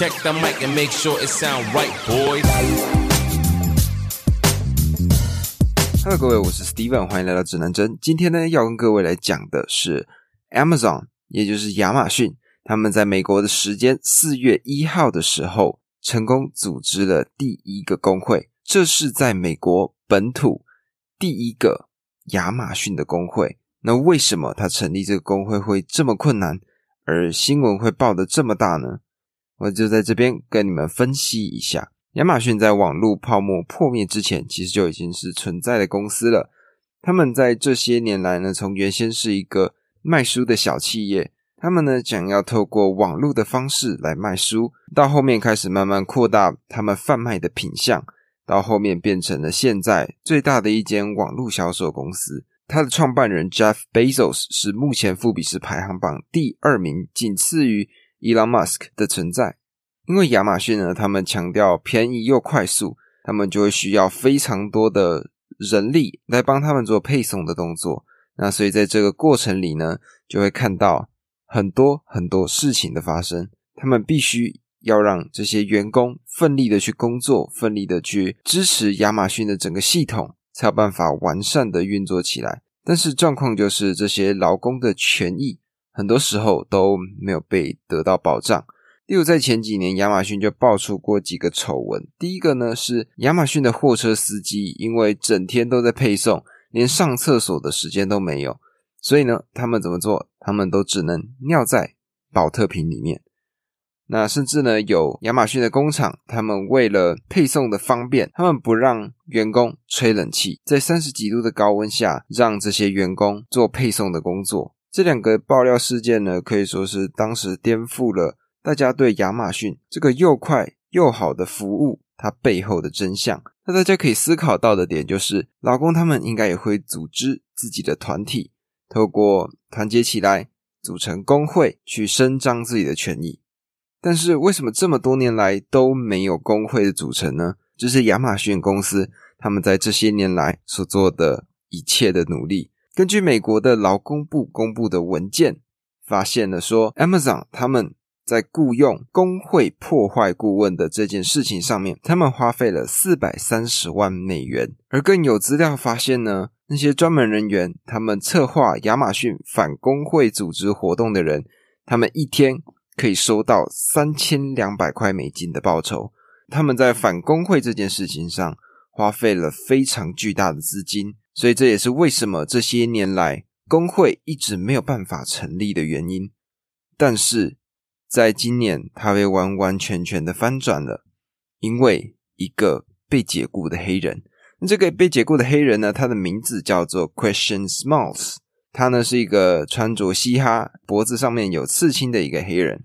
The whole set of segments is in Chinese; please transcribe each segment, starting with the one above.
Check the mic and make sure it sound right, boy Hello，各位，我是 Steven，欢迎来到指南针。今天呢，要跟各位来讲的是 Amazon，也就是亚马逊，他们在美国的时间四月一号的时候，成功组织了第一个工会。这是在美国本土第一个亚马逊的工会。那为什么他成立这个工会会这么困难，而新闻会报的这么大呢？我就在这边跟你们分析一下。亚马逊在网络泡沫破灭之前，其实就已经是存在的公司了。他们在这些年来呢，从原先是一个卖书的小企业，他们呢想要透过网络的方式来卖书，到后面开始慢慢扩大他们贩卖的品相，到后面变成了现在最大的一间网络销售公司。他的创办人 Jeff Bezos 是目前富比士排行榜第二名，仅次于 Elon Musk 的存在。因为亚马逊呢，他们强调便宜又快速，他们就会需要非常多的人力来帮他们做配送的动作。那所以在这个过程里呢，就会看到很多很多事情的发生。他们必须要让这些员工奋力的去工作，奋力的去支持亚马逊的整个系统，才有办法完善的运作起来。但是状况就是这些劳工的权益，很多时候都没有被得到保障。例如，在前几年，亚马逊就爆出过几个丑闻。第一个呢，是亚马逊的货车司机，因为整天都在配送，连上厕所的时间都没有，所以呢，他们怎么做？他们都只能尿在保特瓶里面。那甚至呢，有亚马逊的工厂，他们为了配送的方便，他们不让员工吹冷气，在三十几度的高温下，让这些员工做配送的工作。这两个爆料事件呢，可以说是当时颠覆了。大家对亚马逊这个又快又好的服务，它背后的真相，那大家可以思考到的点就是，劳工他们应该也会组织自己的团体，透过团结起来组成工会去伸张自己的权益。但是为什么这么多年来都没有工会的组成呢？这是亚马逊公司他们在这些年来所做的一切的努力。根据美国的劳工部公布的文件，发现了说，Amazon 他们。在雇佣工会破坏顾问的这件事情上面，他们花费了四百三十万美元。而更有资料发现呢，那些专门人员，他们策划亚马逊反工会组织活动的人，他们一天可以收到三千两百块美金的报酬。他们在反工会这件事情上花费了非常巨大的资金，所以这也是为什么这些年来工会一直没有办法成立的原因。但是。在今年，他被完完全全的翻转了，因为一个被解雇的黑人。那这个被解雇的黑人呢？他的名字叫做 Question Smalls。他呢是一个穿着嘻哈、脖子上面有刺青的一个黑人。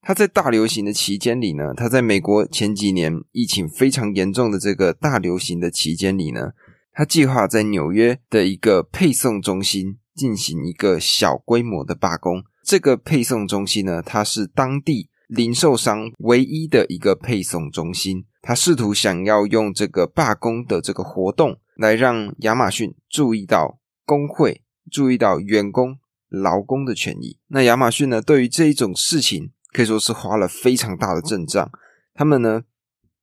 他在大流行的期间里呢，他在美国前几年疫情非常严重的这个大流行的期间里呢，他计划在纽约的一个配送中心进行一个小规模的罢工。这个配送中心呢，它是当地零售商唯一的一个配送中心。他试图想要用这个罢工的这个活动，来让亚马逊注意到工会，注意到员工劳工的权益。那亚马逊呢，对于这一种事情可以说是花了非常大的阵仗。他们呢，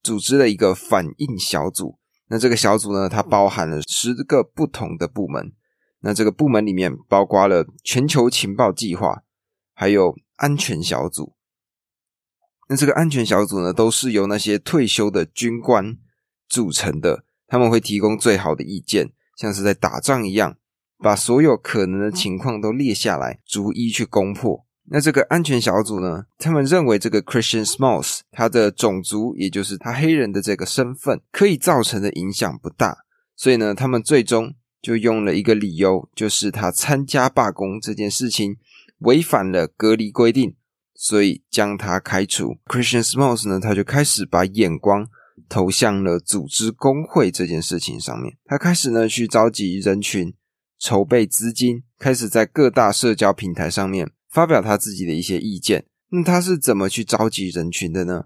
组织了一个反应小组。那这个小组呢，它包含了十个不同的部门。那这个部门里面包括了全球情报计划。还有安全小组，那这个安全小组呢，都是由那些退休的军官组成的，他们会提供最好的意见，像是在打仗一样，把所有可能的情况都列下来，逐一去攻破。那这个安全小组呢，他们认为这个 Christian Smalls 他的种族，也就是他黑人的这个身份，可以造成的影响不大，所以呢，他们最终就用了一个理由，就是他参加罢工这件事情。违反了隔离规定，所以将他开除。Christian Smalls 呢，他就开始把眼光投向了组织工会这件事情上面。他开始呢去召集人群，筹备资金，开始在各大社交平台上面发表他自己的一些意见。那他是怎么去召集人群的呢？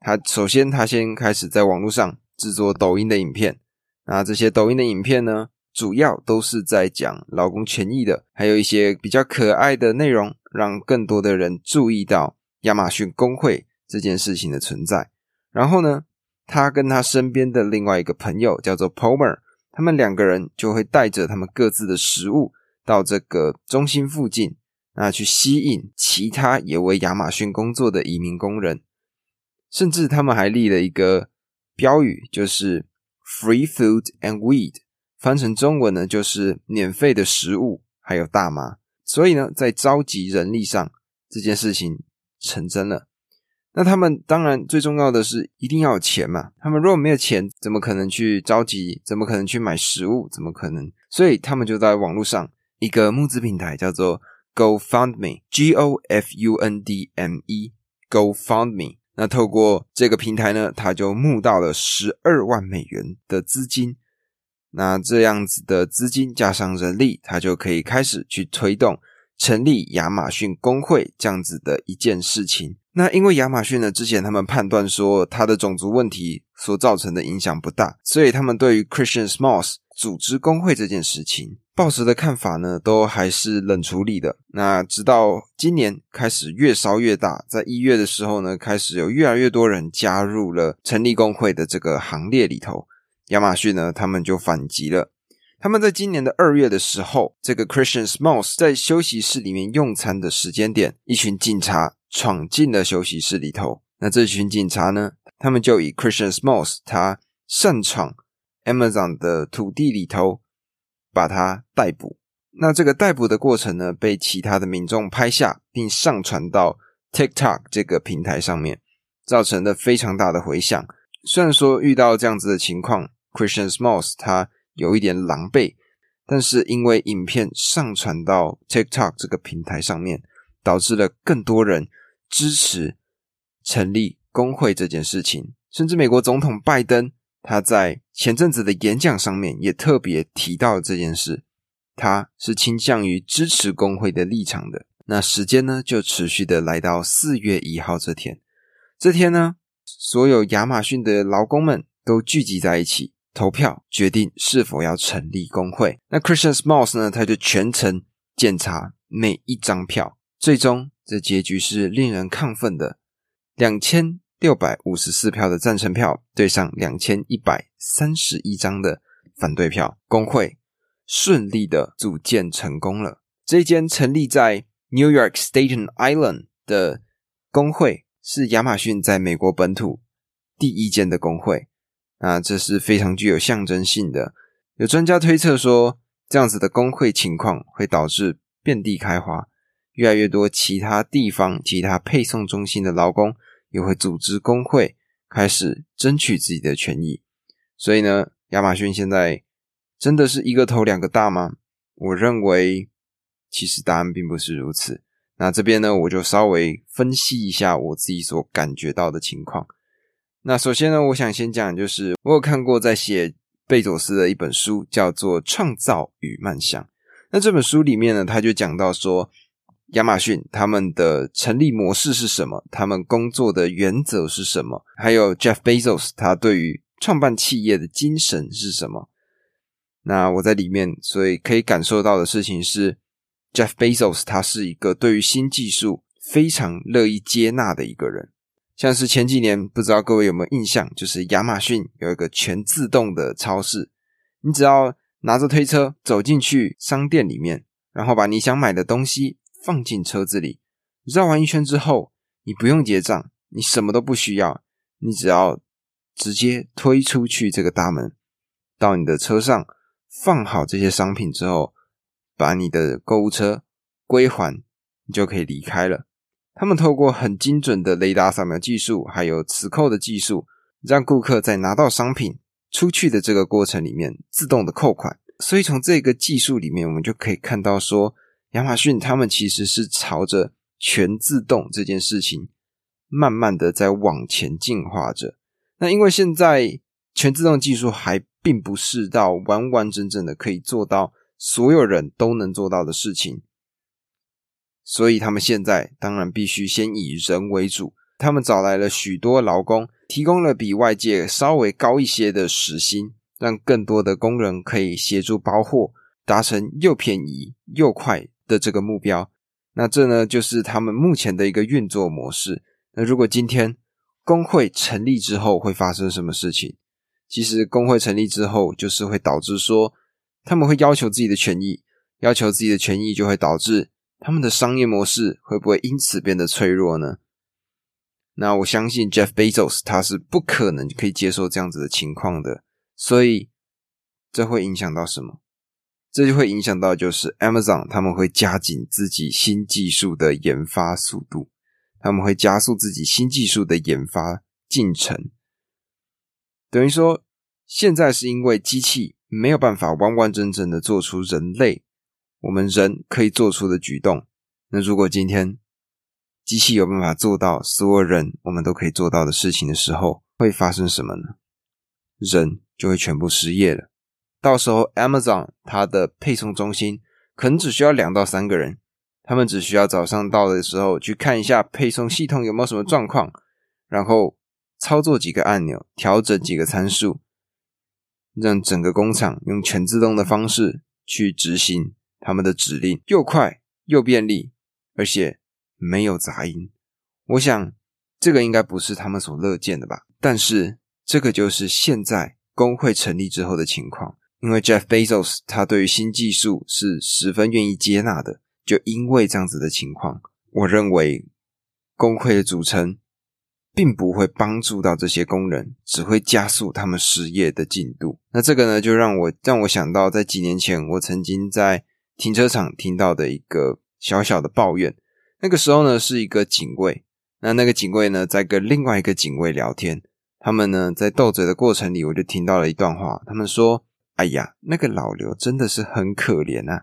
他首先他先开始在网络上制作抖音的影片。那这些抖音的影片呢？主要都是在讲劳工权益的，还有一些比较可爱的内容，让更多的人注意到亚马逊工会这件事情的存在。然后呢，他跟他身边的另外一个朋友叫做 Palmer，他们两个人就会带着他们各自的食物到这个中心附近，那去吸引其他也为亚马逊工作的移民工人。甚至他们还立了一个标语，就是 “Free food and weed”，翻成中文呢就是免费的食物还有大麻。所以呢，在召集人力上，这件事情成真了。那他们当然最重要的是一定要有钱嘛。他们如果没有钱，怎么可能去召集？怎么可能去买食物？怎么可能？所以他们就在网络上一个募资平台叫做 GoFundMe，G O F U N D M E，GoFundMe。那透过这个平台呢，他就募到了十二万美元的资金。那这样子的资金加上人力，他就可以开始去推动成立亚马逊工会这样子的一件事情。那因为亚马逊呢，之前他们判断说他的种族问题所造成的影响不大，所以他们对于 Christian Smalls 组织工会这件事情。报时的看法呢，都还是冷处理的。那直到今年开始越烧越大，在一月的时候呢，开始有越来越多人加入了成立工会的这个行列里头。亚马逊呢，他们就反击了。他们在今年的二月的时候，这个 Christian Smalls 在休息室里面用餐的时间点，一群警察闯进了休息室里头。那这群警察呢，他们就以 Christian Smalls 他擅闯 Amazon 的土地里头。把他逮捕。那这个逮捕的过程呢，被其他的民众拍下，并上传到 TikTok 这个平台上面，造成了非常大的回响。虽然说遇到这样子的情况，Christian Smalls 他有一点狼狈，但是因为影片上传到 TikTok 这个平台上面，导致了更多人支持成立工会这件事情，甚至美国总统拜登。他在前阵子的演讲上面也特别提到这件事，他是倾向于支持工会的立场的。那时间呢，就持续的来到四月一号这天。这天呢，所有亚马逊的劳工们都聚集在一起投票，决定是否要成立工会。那 Christian Smalls 呢，他就全程检查每一张票，最终这结局是令人亢奋的，两千。六百五十四票的赞成票对上两千一百三十一张的反对票，工会顺利的组建成功了。这间成立在 New York Staten Island 的工会是亚马逊在美国本土第一间的工会，啊这是非常具有象征性的。有专家推测说，这样子的工会情况会导致遍地开花，越来越多其他地方、其他配送中心的劳工。也会组织工会，开始争取自己的权益。所以呢，亚马逊现在真的是一个头两个大吗？我认为，其实答案并不是如此。那这边呢，我就稍微分析一下我自己所感觉到的情况。那首先呢，我想先讲，就是我有看过在写贝佐斯的一本书，叫做《创造与梦想》。那这本书里面呢，他就讲到说。亚马逊他们的成立模式是什么？他们工作的原则是什么？还有 Jeff Bezos 他对于创办企业的精神是什么？那我在里面，所以可以感受到的事情是，Jeff Bezos 他是一个对于新技术非常乐意接纳的一个人。像是前几年，不知道各位有没有印象，就是亚马逊有一个全自动的超市，你只要拿着推车走进去商店里面，然后把你想买的东西。放进车子里，绕完一圈之后，你不用结账，你什么都不需要，你只要直接推出去这个大门，到你的车上放好这些商品之后，把你的购物车归还，你就可以离开了。他们透过很精准的雷达扫描技术，还有磁扣的技术，让顾客在拿到商品出去的这个过程里面自动的扣款。所以从这个技术里面，我们就可以看到说。亚马逊他们其实是朝着全自动这件事情，慢慢的在往前进化着。那因为现在全自动技术还并不是到完完整整的可以做到所有人都能做到的事情，所以他们现在当然必须先以人为主。他们找来了许多劳工，提供了比外界稍微高一些的时薪，让更多的工人可以协助包货，达成又便宜又快。的这个目标，那这呢就是他们目前的一个运作模式。那如果今天工会成立之后会发生什么事情？其实工会成立之后，就是会导致说他们会要求自己的权益，要求自己的权益就会导致他们的商业模式会不会因此变得脆弱呢？那我相信 Jeff Bezos 他是不可能可以接受这样子的情况的，所以这会影响到什么？这就会影响到就是 Amazon 他们会加紧自己新技术的研发速度，他们会加速自己新技术的研发进程。等于说，现在是因为机器没有办法完完整整的做出人类我们人可以做出的举动。那如果今天机器有办法做到所有人我们都可以做到的事情的时候，会发生什么呢？人就会全部失业了。到时候，Amazon 它的配送中心可能只需要两到三个人，他们只需要早上到的时候去看一下配送系统有没有什么状况，然后。操作几个按钮，调整几个参数，让整个工厂用全自动的方式去执行他们的指令，又快又便利，而且没有杂音。我想这个应该不是他们所乐见的吧？但是这个就是现在工会成立之后的情况，因为 Jeff Bezos 他对于新技术是十分愿意接纳的。就因为这样子的情况，我认为工会的组成。并不会帮助到这些工人，只会加速他们失业的进度。那这个呢，就让我让我想到，在几年前我曾经在停车场听到的一个小小的抱怨。那个时候呢，是一个警卫，那那个警卫呢，在跟另外一个警卫聊天。他们呢，在斗嘴的过程里，我就听到了一段话。他们说：“哎呀，那个老刘真的是很可怜啊！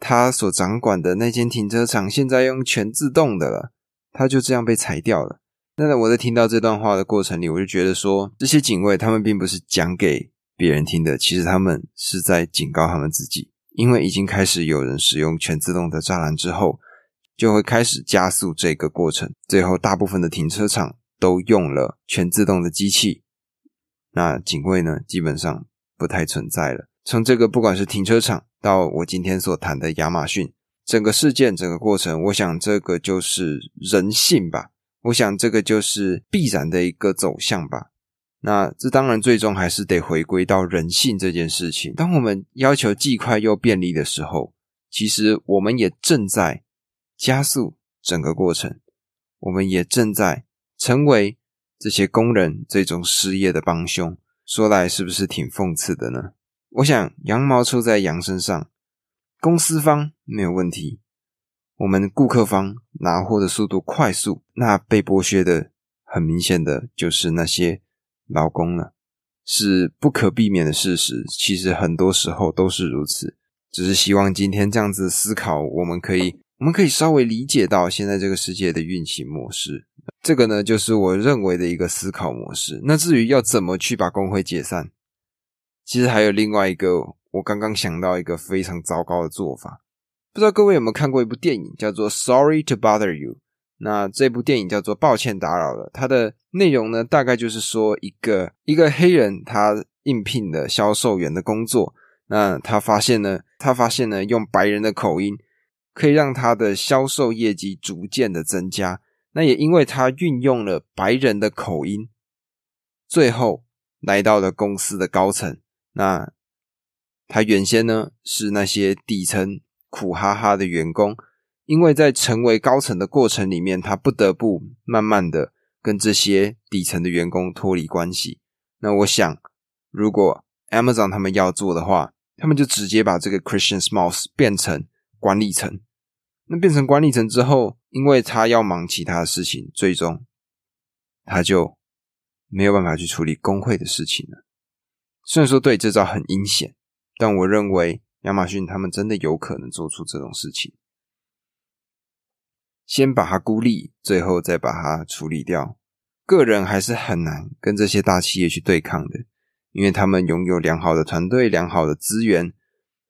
他所掌管的那间停车场现在用全自动的了，他就这样被裁掉了。”那我在听到这段话的过程里，我就觉得说，这些警卫他们并不是讲给别人听的，其实他们是在警告他们自己，因为已经开始有人使用全自动的栅栏之后，就会开始加速这个过程。最后，大部分的停车场都用了全自动的机器，那警卫呢，基本上不太存在了。从这个不管是停车场到我今天所谈的亚马逊，整个事件整个过程，我想这个就是人性吧。我想这个就是必然的一个走向吧。那这当然最终还是得回归到人性这件事情。当我们要求既快又便利的时候，其实我们也正在加速整个过程，我们也正在成为这些工人最终失业的帮凶。说来是不是挺讽刺的呢？我想羊毛出在羊身上，公司方没有问题。我们顾客方拿货的速度快速，那被剥削的很明显的就是那些劳工了，是不可避免的事实。其实很多时候都是如此，只是希望今天这样子思考，我们可以我们可以稍微理解到现在这个世界的运行模式。这个呢，就是我认为的一个思考模式。那至于要怎么去把工会解散，其实还有另外一个，我刚刚想到一个非常糟糕的做法。不知道各位有没有看过一部电影，叫做《Sorry to Bother You》。那这部电影叫做《抱歉打扰了》。它的内容呢，大概就是说一个一个黑人他应聘的销售员的工作。那他发现呢，他发现呢，用白人的口音可以让他的销售业绩逐渐的增加。那也因为他运用了白人的口音，最后来到了公司的高层。那他原先呢是那些底层。苦哈哈的员工，因为在成为高层的过程里面，他不得不慢慢的跟这些底层的员工脱离关系。那我想，如果 Amazon 他们要做的话，他们就直接把这个 Christian Smalls 变成管理层。那变成管理层之后，因为他要忙其他的事情，最终他就没有办法去处理工会的事情了。虽然说对这招很阴险，但我认为。亚马逊他们真的有可能做出这种事情，先把他孤立，最后再把他处理掉。个人还是很难跟这些大企业去对抗的，因为他们拥有良好的团队、良好的资源。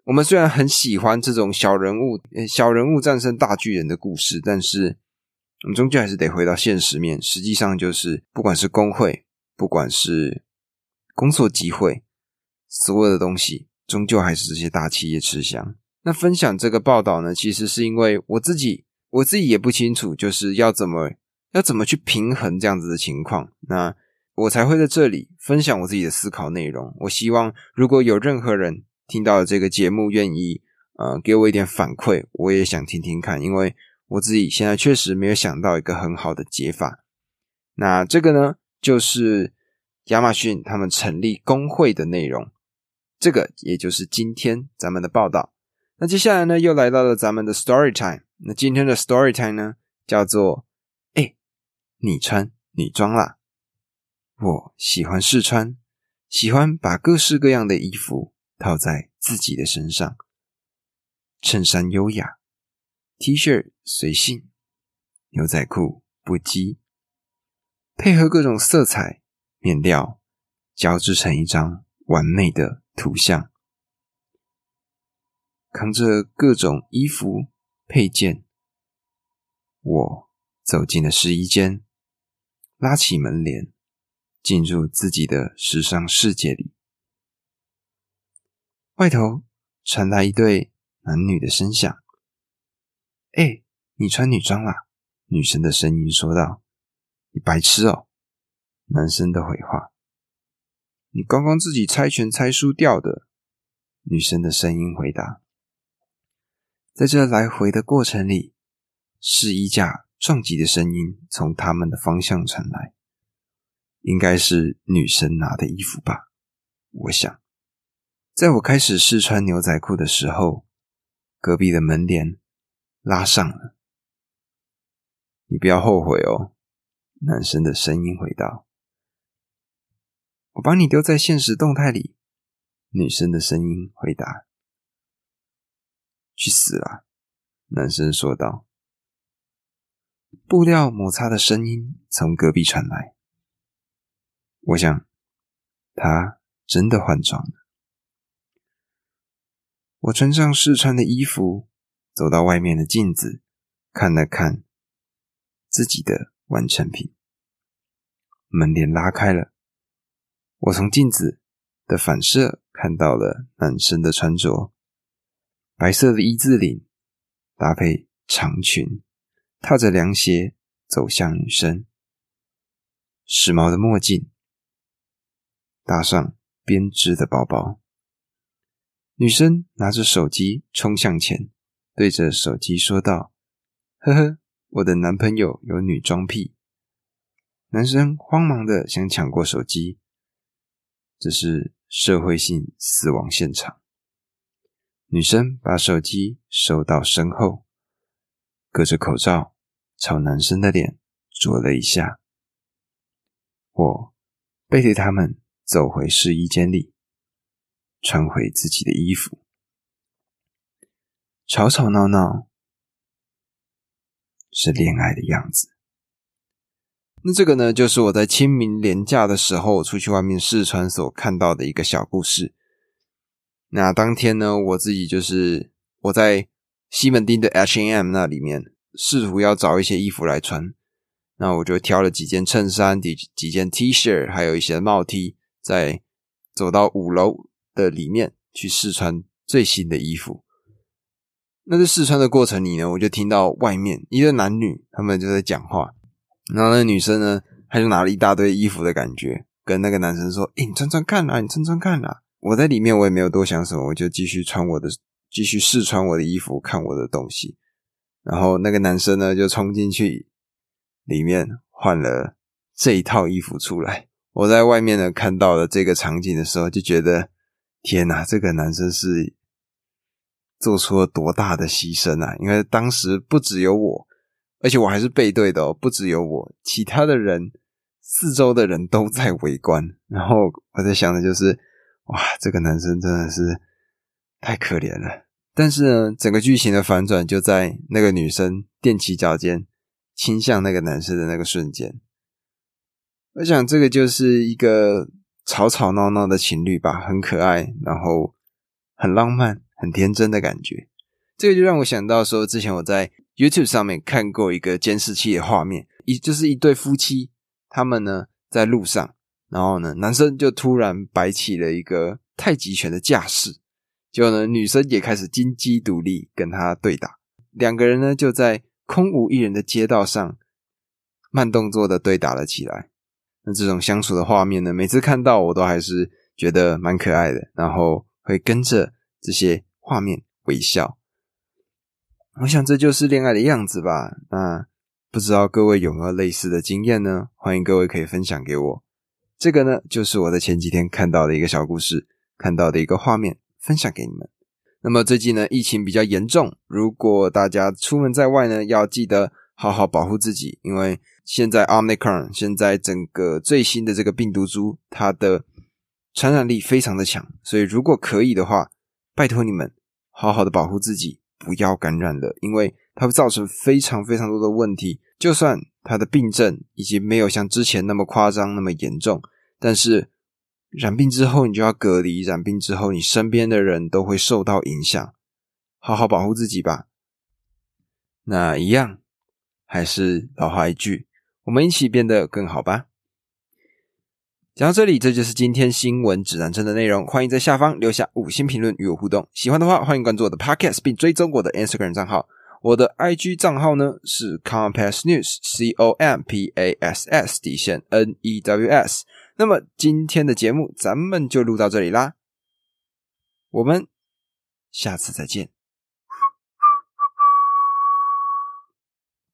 我们虽然很喜欢这种小人物、小人物战胜大巨人的故事，但是我们终究还是得回到现实面。实际上，就是不管是工会，不管是工作机会，所有的东西。终究还是这些大企业吃香。那分享这个报道呢，其实是因为我自己，我自己也不清楚，就是要怎么要怎么去平衡这样子的情况？那我才会在这里分享我自己的思考内容。我希望如果有任何人听到了这个节目，愿意呃给我一点反馈，我也想听听看，因为我自己现在确实没有想到一个很好的解法。那这个呢，就是亚马逊他们成立工会的内容。这个也就是今天咱们的报道。那接下来呢，又来到了咱们的 story time。那今天的 story time 呢，叫做“哎，你穿女装啦！”我喜欢试穿，喜欢把各式各样的衣服套在自己的身上。衬衫优雅，T 恤随性，牛仔裤不羁，配合各种色彩、面料，交织成一张完美的图像。扛着各种衣服配件，我走进了试衣间，拉起门帘，进入自己的时尚世界里。外头传来一对男女的声响：“哎，你穿女装啦？”女生的声音说道。“你白痴哦！”男生的回话。“你刚刚自己猜拳猜输掉的。”女生的声音回答。在这来回的过程里，试衣架撞击的声音从他们的方向传来，应该是女生拿的衣服吧？我想，在我开始试穿牛仔裤的时候，隔壁的门帘拉上了。你不要后悔哦，男生的声音回道。我把你丢在现实动态里，女生的声音回答。去死啦！男生说道。布料摩擦的声音从隔壁传来。我想，他真的换装了。我穿上试穿的衣服，走到外面的镜子，看了看自己的完成品。门帘拉开了，我从镜子的反射看到了男生的穿着。白色的一字领搭配长裙，踏着凉鞋走向女生。时髦的墨镜，搭上编织的包包。女生拿着手机冲向前，对着手机说道：“呵呵，我的男朋友有女装癖。”男生慌忙的想抢过手机，这是社会性死亡现场。女生把手机收到身后，隔着口罩朝男生的脸啄了一下。我背对他们走回试衣间里，穿回自己的衣服。吵吵闹闹是恋爱的样子。那这个呢，就是我在清明连假的时候出去外面试穿所看到的一个小故事。那当天呢，我自己就是我在西门町的 H&M 那里面试图要找一些衣服来穿，那我就挑了几件衬衫、几几件 T 恤，还有一些帽 T，在走到五楼的里面去试穿最新的衣服。那在试穿的过程里呢，我就听到外面一对男女他们就在讲话，然后那女生呢，她就拿了一大堆衣服的感觉，跟那个男生说：“哎，你穿穿看啦，你穿穿看啦。”我在里面，我也没有多想什么，我就继续穿我的，继续试穿我的衣服，看我的东西。然后那个男生呢，就冲进去里面换了这一套衣服出来。我在外面呢看到了这个场景的时候，就觉得天哪，这个男生是做出了多大的牺牲啊！因为当时不只有我，而且我还是背对的哦，不只有我，其他的人，四周的人都在围观。然后我在想的就是。哇，这个男生真的是太可怜了。但是呢，整个剧情的反转就在那个女生踮起脚尖倾向那个男生的那个瞬间。我想，这个就是一个吵吵闹闹的情侣吧，很可爱，然后很浪漫、很天真的感觉。这个就让我想到说，之前我在 YouTube 上面看过一个监视器的画面，一就是一对夫妻，他们呢在路上。然后呢，男生就突然摆起了一个太极拳的架势，结果呢，女生也开始金鸡独立跟他对打。两个人呢就在空无一人的街道上慢动作的对打了起来。那这种相处的画面呢，每次看到我都还是觉得蛮可爱的，然后会跟着这些画面微笑。我想这就是恋爱的样子吧。那不知道各位有没有类似的经验呢？欢迎各位可以分享给我。这个呢，就是我在前几天看到的一个小故事，看到的一个画面，分享给你们。那么最近呢，疫情比较严重，如果大家出门在外呢，要记得好好保护自己，因为现在 Omicron 现在整个最新的这个病毒株，它的传染力非常的强，所以如果可以的话，拜托你们好好的保护自己。不要感染了，因为它会造成非常非常多的问题。就算它的病症已经没有像之前那么夸张、那么严重，但是染病之后你就要隔离，染病之后你身边的人都会受到影响。好好保护自己吧。那一样，还是老话一句，我们一起变得更好吧。讲到这里，这就是今天新闻指南针的内容。欢迎在下方留下五星评论与我互动。喜欢的话，欢迎关注我的 Podcast，并追踪我的 Instagram 账号。我的 IG 账号呢是 Compass News，C O M P A S S 底线 N E W S。那么今天的节目咱们就录到这里啦，我们下次再见。